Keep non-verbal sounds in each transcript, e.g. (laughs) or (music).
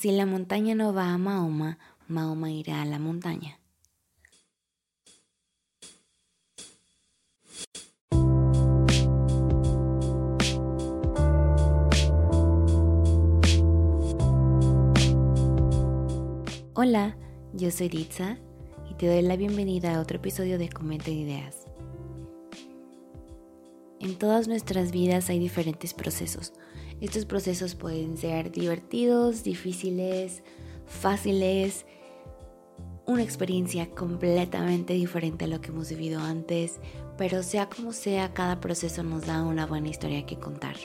Si la montaña no va a Mahoma, Mahoma irá a la montaña. Hola, yo soy Ritza y te doy la bienvenida a otro episodio de Comenta Ideas. En todas nuestras vidas hay diferentes procesos. Estos procesos pueden ser divertidos, difíciles, fáciles, una experiencia completamente diferente a lo que hemos vivido antes, pero sea como sea, cada proceso nos da una buena historia que contar.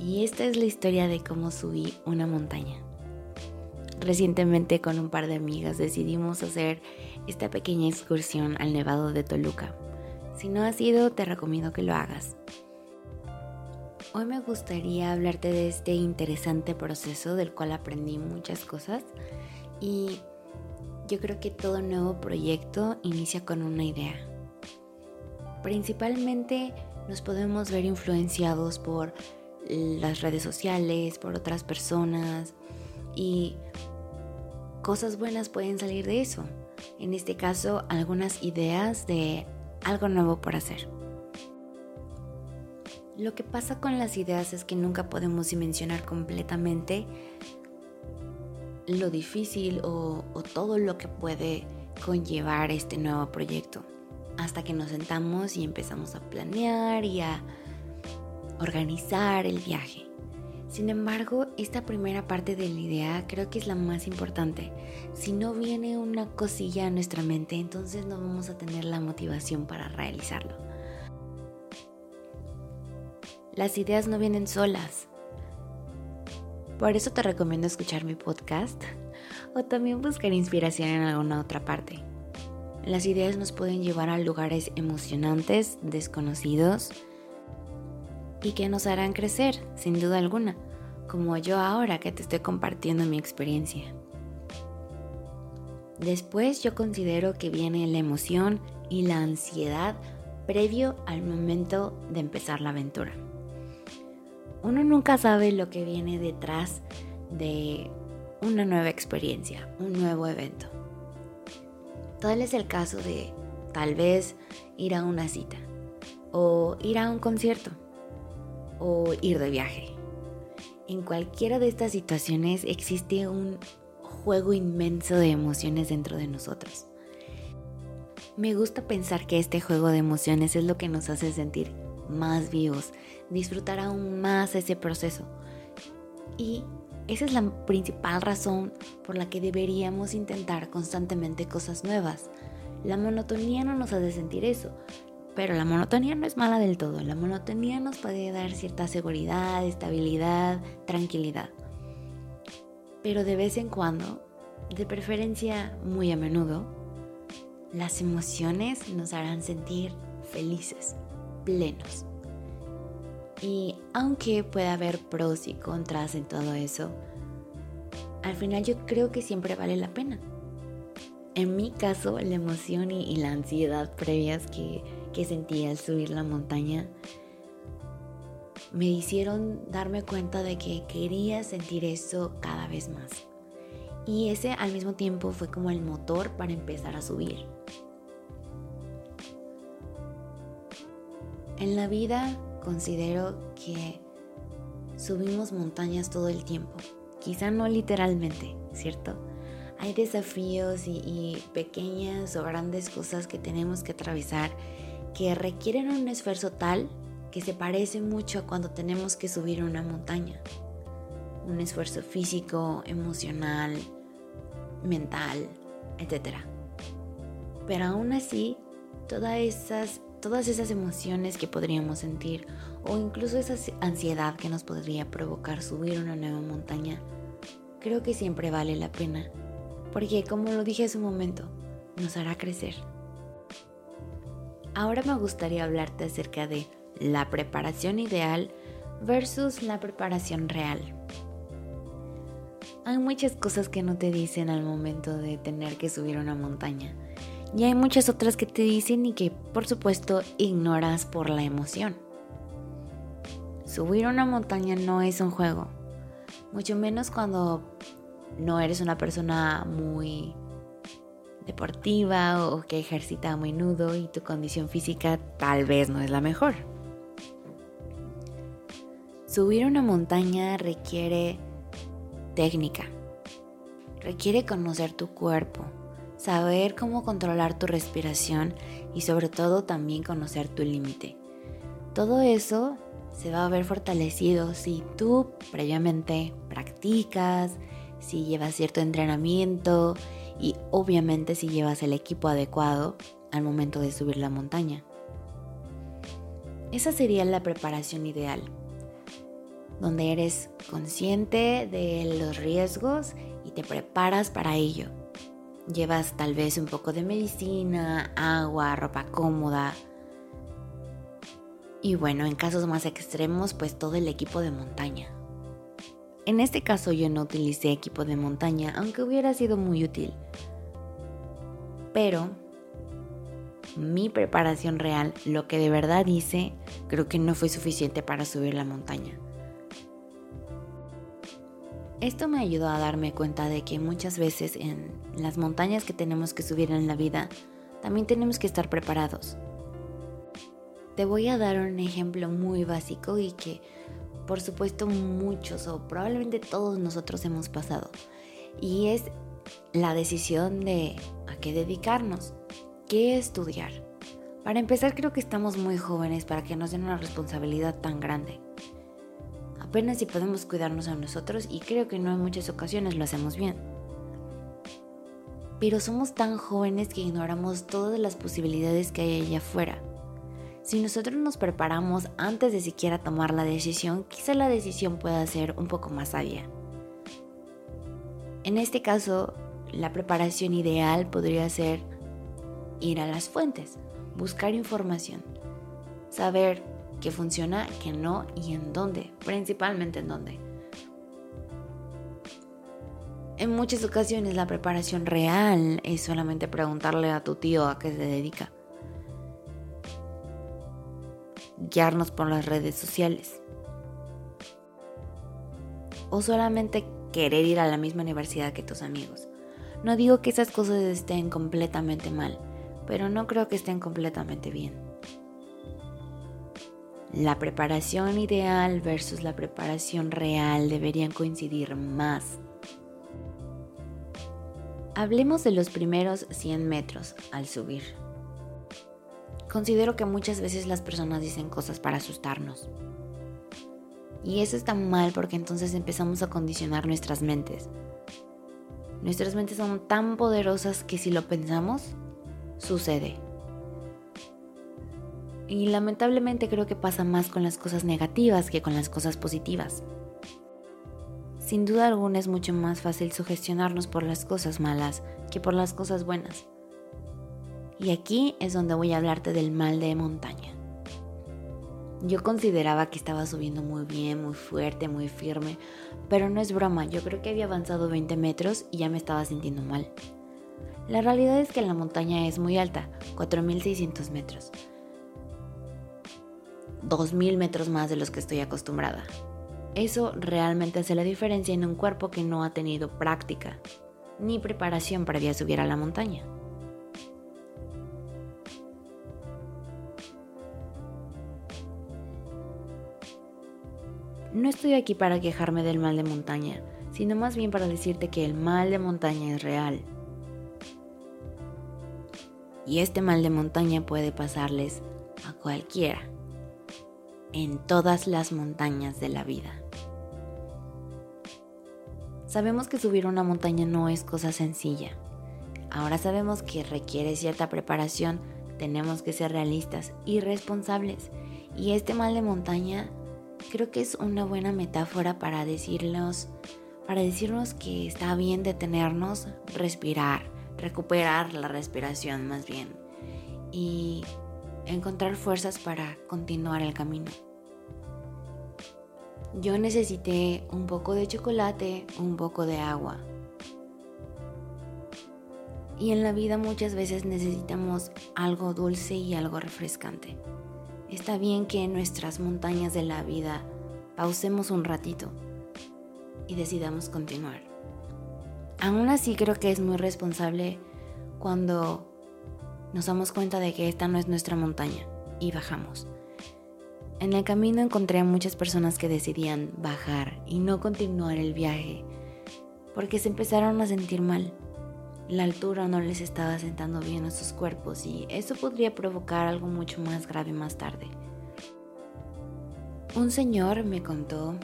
Y esta es la historia de cómo subí una montaña. Recientemente con un par de amigas decidimos hacer esta pequeña excursión al Nevado de Toluca. Si no has ido, te recomiendo que lo hagas. Hoy me gustaría hablarte de este interesante proceso del cual aprendí muchas cosas y yo creo que todo nuevo proyecto inicia con una idea. Principalmente nos podemos ver influenciados por las redes sociales, por otras personas y cosas buenas pueden salir de eso. En este caso, algunas ideas de algo nuevo por hacer. Lo que pasa con las ideas es que nunca podemos dimensionar completamente lo difícil o, todo lo que puede conllevar este nuevo proyecto. Hasta que nos sentamos y empezamos a planear y a organizar el viaje. Sin embargo, esta primera parte de la idea creo que es la más importante. Si no viene una cosilla a nuestra mente, entonces no vamos a tener la motivación para realizarlo. Las ideas no vienen solas. Por eso te recomiendo escuchar mi podcast o también buscar inspiración en alguna otra parte. Las ideas nos pueden llevar a lugares emocionantes, desconocidos, y que nos harán crecer, sin duda alguna, como yo ahora que te estoy compartiendo mi experiencia. Después yo considero que viene la emoción y la ansiedad previo al momento de empezar la aventura. Uno nunca sabe lo que viene detrás de una nueva experiencia, un nuevo evento. Tal es el caso de tal vez ir a una cita o ir a un concierto o ir de viaje. En cualquiera de estas situaciones existe un juego inmenso de emociones dentro de nosotros. Me gusta pensar que este juego de emociones es lo que nos hace sentir más vivos, disfrutar aún más ese proceso. Y esa es la principal razón por la que deberíamos intentar constantemente cosas nuevas. La monotonía no nos hace sentir eso, pero la monotonía no es mala del todo. La monotonía nos puede dar cierta seguridad, estabilidad, tranquilidad. Pero de vez en cuando, de preferencia muy a menudo, las emociones nos harán sentir felices, plenos. Y aunque pueda haber pros y contras en todo eso, al final yo creo que siempre vale la pena. En mi caso, la emoción y, la ansiedad previas que que sentí al subir la montaña me hicieron darme cuenta de que quería sentir eso cada vez más. Y ese al mismo tiempo fue como el motor para empezar a subir. En la vida considero que subimos montañas todo el tiempo. Quizá no literalmente, ¿cierto? Hay desafíos y, pequeñas o grandes cosas que tenemos que atravesar que requieren un esfuerzo tal que se parece mucho a cuando tenemos que subir una montaña. Un esfuerzo físico, emocional, mental, etc. Pero aún así, todas esas, todas esas emociones que podríamos sentir o incluso esa ansiedad que nos podría provocar subir una nueva montaña, creo que siempre vale la pena. Porque como lo dije hace un momento, nos hará crecer. Ahora me gustaría hablarte acerca de la preparación ideal versus la preparación real. Hay muchas cosas que no te dicen al momento de tener que subir una montaña. Y hay muchas otras que te dicen y que por supuesto ignoras por la emoción. Subir una montaña no es un juego. Mucho menos cuando no eres una persona muy deportiva o que ejercita muy nudo y tu condición física tal vez no es la mejor. Subir una montaña requiere técnica, requiere conocer tu cuerpo, saber cómo controlar tu respiración y sobre todo también conocer tu límite. Todo eso se va a ver fortalecido si tú previamente practicas, si llevas cierto entrenamiento y obviamente si llevas el equipo adecuado al momento de subir la montaña. Esa sería la preparación ideal donde eres consciente de los riesgos y te preparas para ello. Llevas tal vez un poco de medicina, agua, ropa cómoda. Y bueno, en casos más extremos, pues todo el equipo de montaña. En este caso yo no utilicé equipo de montaña, aunque hubiera sido muy útil. Pero mi preparación real, lo que de verdad hice, creo que no fue suficiente para subir la montaña. Esto me ayudó a darme cuenta de que muchas veces en las montañas que tenemos que subir en la vida, también tenemos que estar preparados. Te voy a dar un ejemplo muy básico y que por supuesto muchos o probablemente todos nosotros hemos pasado. Y es la decisión de a qué dedicarnos, qué estudiar. Para empezar creo que estamos muy jóvenes para que nos den una responsabilidad tan grande apenas si podemos cuidarnos a nosotros y creo que no en muchas ocasiones lo hacemos bien. Pero somos tan jóvenes que ignoramos todas las posibilidades que hay allá afuera. Si nosotros nos preparamos antes de siquiera tomar la decisión, quizá la decisión pueda ser un poco más sabia. En este caso, la preparación ideal podría ser ir a las fuentes, buscar información, saber qué funciona, qué no y en dónde, principalmente en dónde. En muchas ocasiones la preparación real es solamente preguntarle a tu tío a qué se dedica. Guiarnos por las redes sociales. O solamente querer ir a la misma universidad que tus amigos. No digo que esas cosas estén completamente mal, pero no creo que estén completamente bien la preparación ideal versus la preparación real deberían coincidir más. Hablemos de los primeros 100 metros al subir. Considero que muchas veces las personas dicen cosas para asustarnos. Y eso está mal porque entonces empezamos a condicionar nuestras mentes. Nuestras mentes son tan poderosas que si lo pensamos, sucede. Y lamentablemente creo que pasa más con las cosas negativas que con las cosas positivas. Sin duda alguna es mucho más fácil sugestionarnos por las cosas malas que por las cosas buenas. Y aquí es donde voy a hablarte del mal de montaña. Yo consideraba que estaba subiendo muy bien, muy fuerte, muy firme, pero no es broma, yo creo que había avanzado 20 metros y ya me estaba sintiendo mal. La realidad es que la montaña es muy alta, 4.600 metros, 2.000 metros más de los que estoy acostumbrada. Eso realmente hace la diferencia en un cuerpo que no ha tenido práctica ni preparación para subir a la montaña. No estoy aquí para quejarme del mal de montaña, sino más bien para decirte que el mal de montaña es real. Y este mal de montaña puede pasarles a cualquiera en todas las montañas de la vida. Sabemos que subir una montaña no es cosa sencilla. Ahora sabemos que requiere cierta preparación, tenemos que ser realistas y responsables. Y este mal de montaña creo que es una buena metáfora para decirnos, para decirnos que está bien detenernos, respirar, recuperar la respiración más bien y encontrar fuerzas para continuar el camino. Yo necesité un poco de chocolate, un poco de agua. Y en la vida muchas veces necesitamos algo dulce y algo refrescante. Está bien que en nuestras montañas de la vida pausemos un ratito, y decidamos continuar. Aún así creo que es muy responsable cuando nos damos cuenta de que esta no es nuestra montaña y bajamos. En el camino encontré a muchas personas que decidían bajar y no continuar el viaje porque se empezaron a sentir mal. La altura no les estaba sentando bien a sus cuerpos y eso podría provocar algo mucho más grave más tarde. Un señor me contó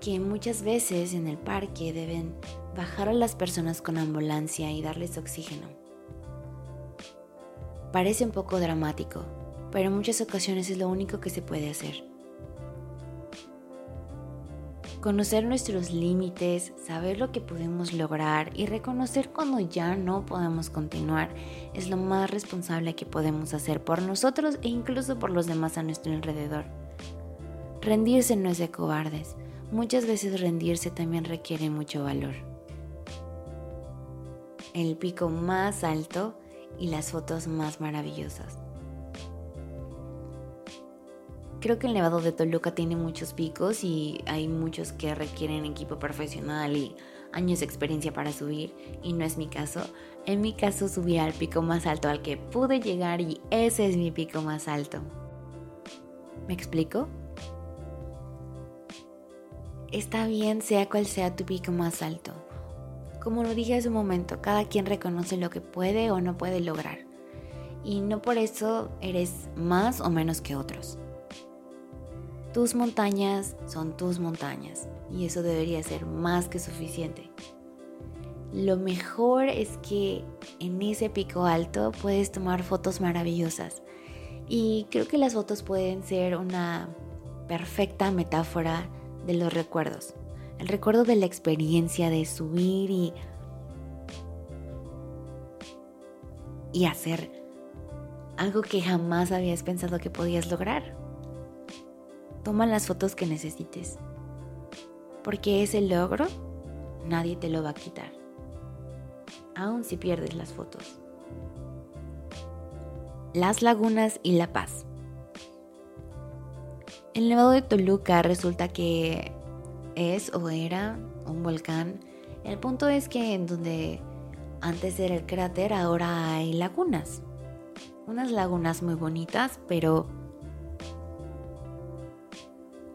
que muchas veces en el parque deben bajar a las personas con ambulancia y darles oxígeno. Parece un poco dramático, pero en muchas ocasiones es lo único que se puede hacer. Conocer nuestros límites, saber lo que podemos lograr y reconocer cuando ya no podemos continuar es lo más responsable que podemos hacer por nosotros e incluso por los demás a nuestro alrededor. Rendirse no es de cobardes, Muchas veces rendirse también requiere mucho valor. El pico más alto y las fotos más maravillosas. Creo que el Nevado de Toluca tiene muchos picos y hay muchos que requieren equipo profesional y años de experiencia para subir y no es mi caso. En mi caso subí al pico más alto al que pude llegar y ese es mi pico más alto. ¿Me explico? Está bien sea cual sea tu pico más alto. Como lo dije hace un momento, cada quien reconoce lo que puede o no puede lograr. Y no por eso eres más o menos que otros. Tus montañas son tus montañas y eso debería ser más que suficiente. Lo mejor es que en ese pico alto puedes tomar fotos maravillosas y creo que las fotos pueden ser una perfecta metáfora de los recuerdos. El recuerdo de la experiencia de subir y, y hacer algo que jamás habías pensado que podías lograr. Toma las fotos que necesites, porque ese logro nadie te lo va a quitar, aun si pierdes las fotos. Las lagunas y la paz. El Nevado de Toluca resulta que es o era un volcán. El punto es que en donde antes era el cráter ahora hay lagunas. Unas lagunas muy bonitas, pero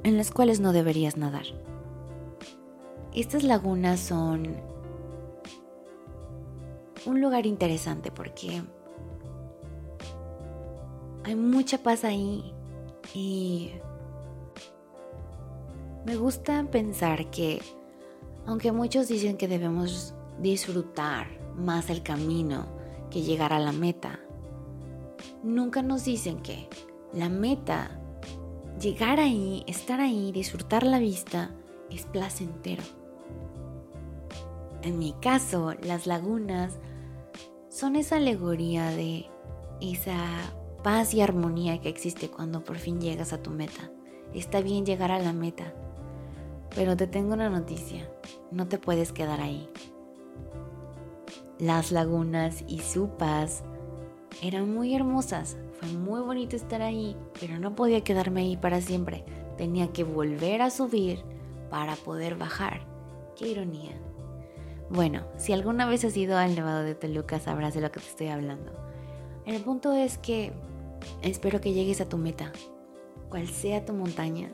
en las cuales no deberías nadar. Estas lagunas son un lugar interesante porque hay mucha paz ahí y me gusta pensar que, aunque muchos dicen que debemos disfrutar más el camino que llegar a la meta, nunca nos dicen que la meta, llegar ahí, estar ahí, disfrutar la vista, es placentero. En mi caso, las lagunas son esa alegoría de esa paz y armonía que existe cuando por fin llegas a tu meta. Está bien llegar a la meta, pero te tengo una noticia, no te puedes quedar ahí. Las lagunas y su paz eran muy hermosas, fue muy bonito estar ahí, pero no podía quedarme ahí para siempre. Tenía que volver a subir para poder bajar. Qué ironía. Bueno, si alguna vez has ido al Nevado de Toluca sabrás de lo que te estoy hablando. El punto es que espero que llegues a tu meta. Cual sea tu montaña,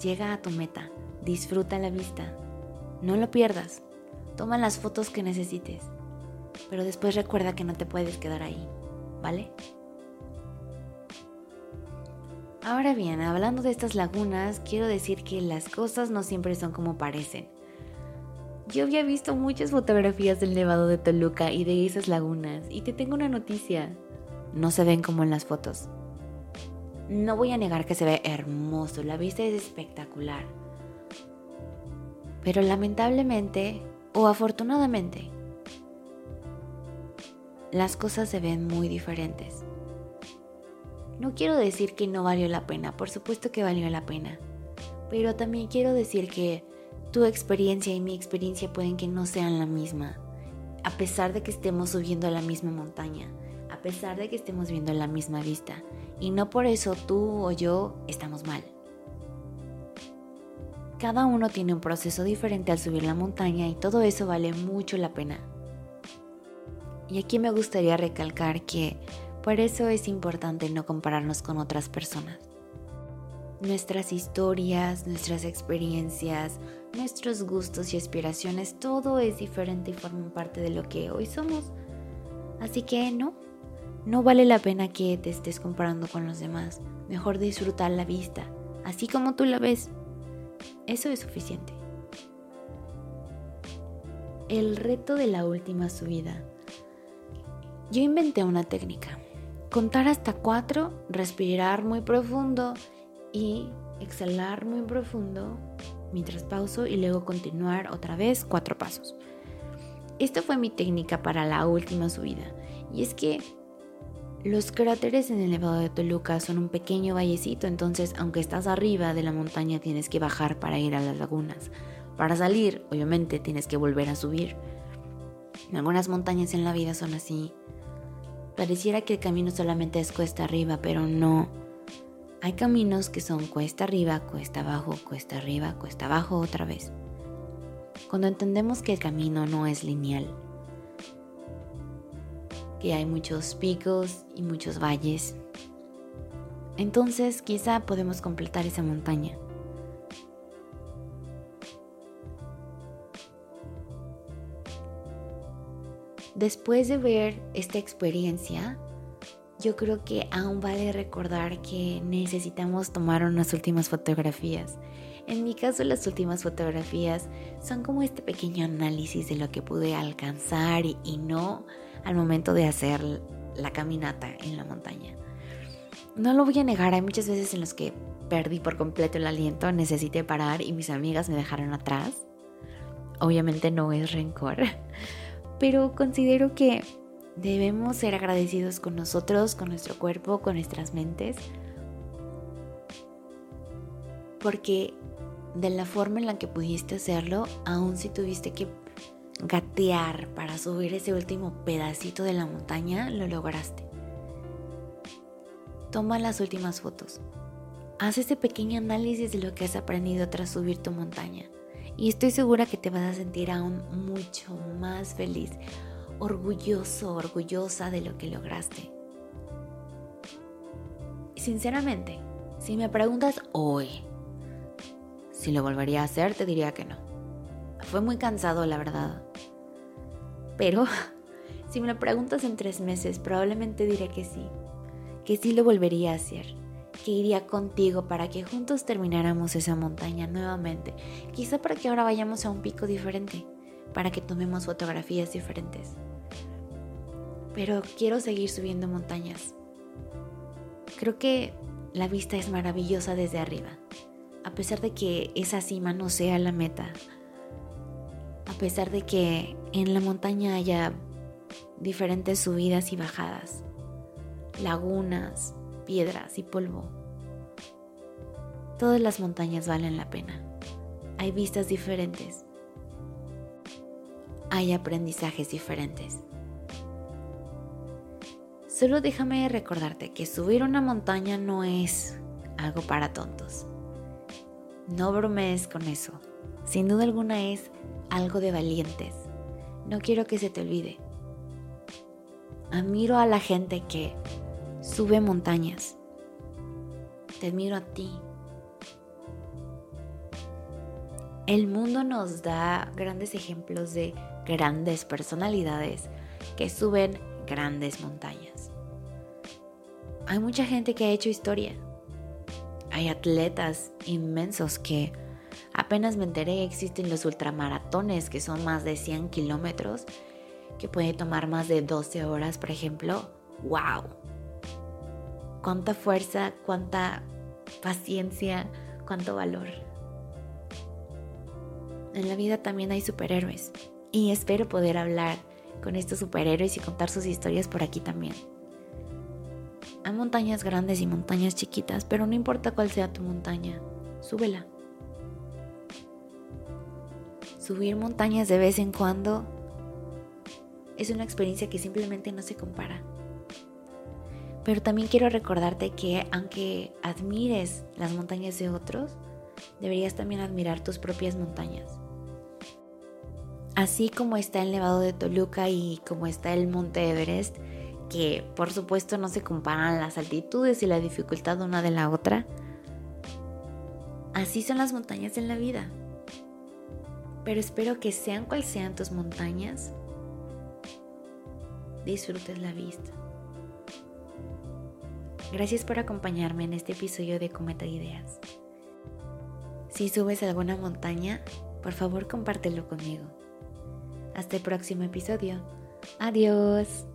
llega a tu meta. Disfruta la vista. No lo pierdas. Toma las fotos que necesites. Pero después recuerda que no te puedes quedar ahí. ¿Vale? Ahora bien, hablando de estas lagunas, quiero decir que las cosas no siempre son como parecen. Yo había visto muchas fotografías del Nevado de Toluca y de esas lagunas, y te tengo una noticia. No se ven como en las fotos. No voy a negar que se ve hermoso, la vista es espectacular. Pero lamentablemente o afortunadamente, las cosas se ven muy diferentes. No quiero decir que no valió la pena, por supuesto que valió la pena, pero también quiero decir que tu experiencia y mi experiencia pueden que no sean la misma, a pesar de que estemos subiendo a la misma montaña, a pesar de que estemos viendo la misma vista, y no por eso tú o yo estamos mal. Cada uno tiene un proceso diferente al subir la montaña y todo eso vale mucho la pena. Y aquí me gustaría recalcar que por eso es importante no compararnos con otras personas. Nuestras historias, nuestras experiencias, nuestros gustos y aspiraciones, todo es diferente y forman parte de lo que hoy somos. Así que no, no vale la pena que te estés comparando con los demás. Mejor disfrutar la vista, así como tú la ves. Eso es suficiente. El reto de la última subida. Yo inventé una técnica. Contar hasta cuatro, respirar muy profundo y exhalar muy profundo mientras pauso y luego continuar otra vez cuatro pasos. Esta fue mi técnica para la última subida. Y es que los cráteres en el Nevado de Toluca son un pequeño vallecito, entonces aunque estás arriba de la montaña tienes que bajar para ir a las lagunas. Para salir, obviamente, tienes que volver a subir. Algunas montañas en la vida son así. Pareciera que el camino solamente es cuesta arriba, pero no. Hay caminos que son cuesta arriba, cuesta abajo, cuesta arriba, cuesta abajo otra vez. Cuando entendemos que el camino no es lineal, que hay muchos picos y muchos valles. Entonces quizá podemos completar esa montaña. Después de ver esta experiencia, yo creo que aún vale recordar que necesitamos tomar unas últimas fotografías. En mi caso las últimas fotografías son como este pequeño análisis de lo que pude alcanzar y, no al momento de hacer la caminata en la montaña. No lo voy a negar, hay muchas veces en las que perdí por completo el aliento, necesité parar y mis amigas me dejaron atrás. Obviamente no es rencor, pero considero que debemos ser agradecidos con nosotros, con nuestro cuerpo, con nuestras mentes, porque de la forma en la que pudiste hacerlo, aun si tuviste que gatear para subir ese último pedacito de la montaña, lo lograste. Toma las últimas fotos. Haz ese pequeño análisis de lo que has aprendido tras subir tu montaña. Y estoy segura que te vas a sentir aún mucho más feliz, orgulloso, orgullosa de lo que lograste. Sinceramente, si me preguntas hoy si lo volvería a hacer, te diría que no. Fue muy cansado, la verdad. Pero (laughs) si me lo preguntas en tres meses, probablemente diré que sí, que sí lo volvería a hacer, que iría contigo para que juntos termináramos esa montaña nuevamente, quizá para que ahora vayamos a un pico diferente, para que tomemos fotografías diferentes. Pero quiero seguir subiendo montañas. Creo que la vista es maravillosa desde arriba, a pesar de que esa cima no sea la meta a pesar de que en la montaña haya diferentes subidas y bajadas, lagunas, piedras y polvo. Todas las montañas valen la pena. Hay vistas diferentes. Hay aprendizajes diferentes. Solo déjame recordarte que subir una montaña no es algo para tontos. No bromees con eso. Sin duda alguna es algo de valientes. No quiero que se te olvide. Admiro a la gente que sube montañas. Te admiro a ti. El mundo nos da grandes ejemplos de grandes personalidades que suben grandes montañas. Hay mucha gente que ha hecho historia. Hay atletas inmensos que Apenas me enteré, existen los ultramaratones, que son más de 100 kilómetros, que puede tomar más de 12 horas, por ejemplo. ¡Wow! Cuánta fuerza, cuánta paciencia, cuánto valor. En la vida también hay superhéroes y espero poder hablar con estos superhéroes y contar sus historias por aquí también. Hay montañas grandes y montañas chiquitas, pero no importa cuál sea tu montaña, súbela. Subir montañas de vez en cuando es una experiencia que simplemente no se compara. Pero también quiero recordarte que aunque admires las montañas de otros, deberías también admirar tus propias montañas. Así como está el Nevado de Toluca y como está el Monte Everest, que por supuesto no se comparan las altitudes y la dificultad una de la otra, así son las montañas en la vida. Pero espero que sean cual sean tus montañas, disfrutes la vista. Gracias por acompañarme en este episodio de Cometa Ideas. Si subes alguna montaña, por favor compártelo conmigo. Hasta el próximo episodio. Adiós.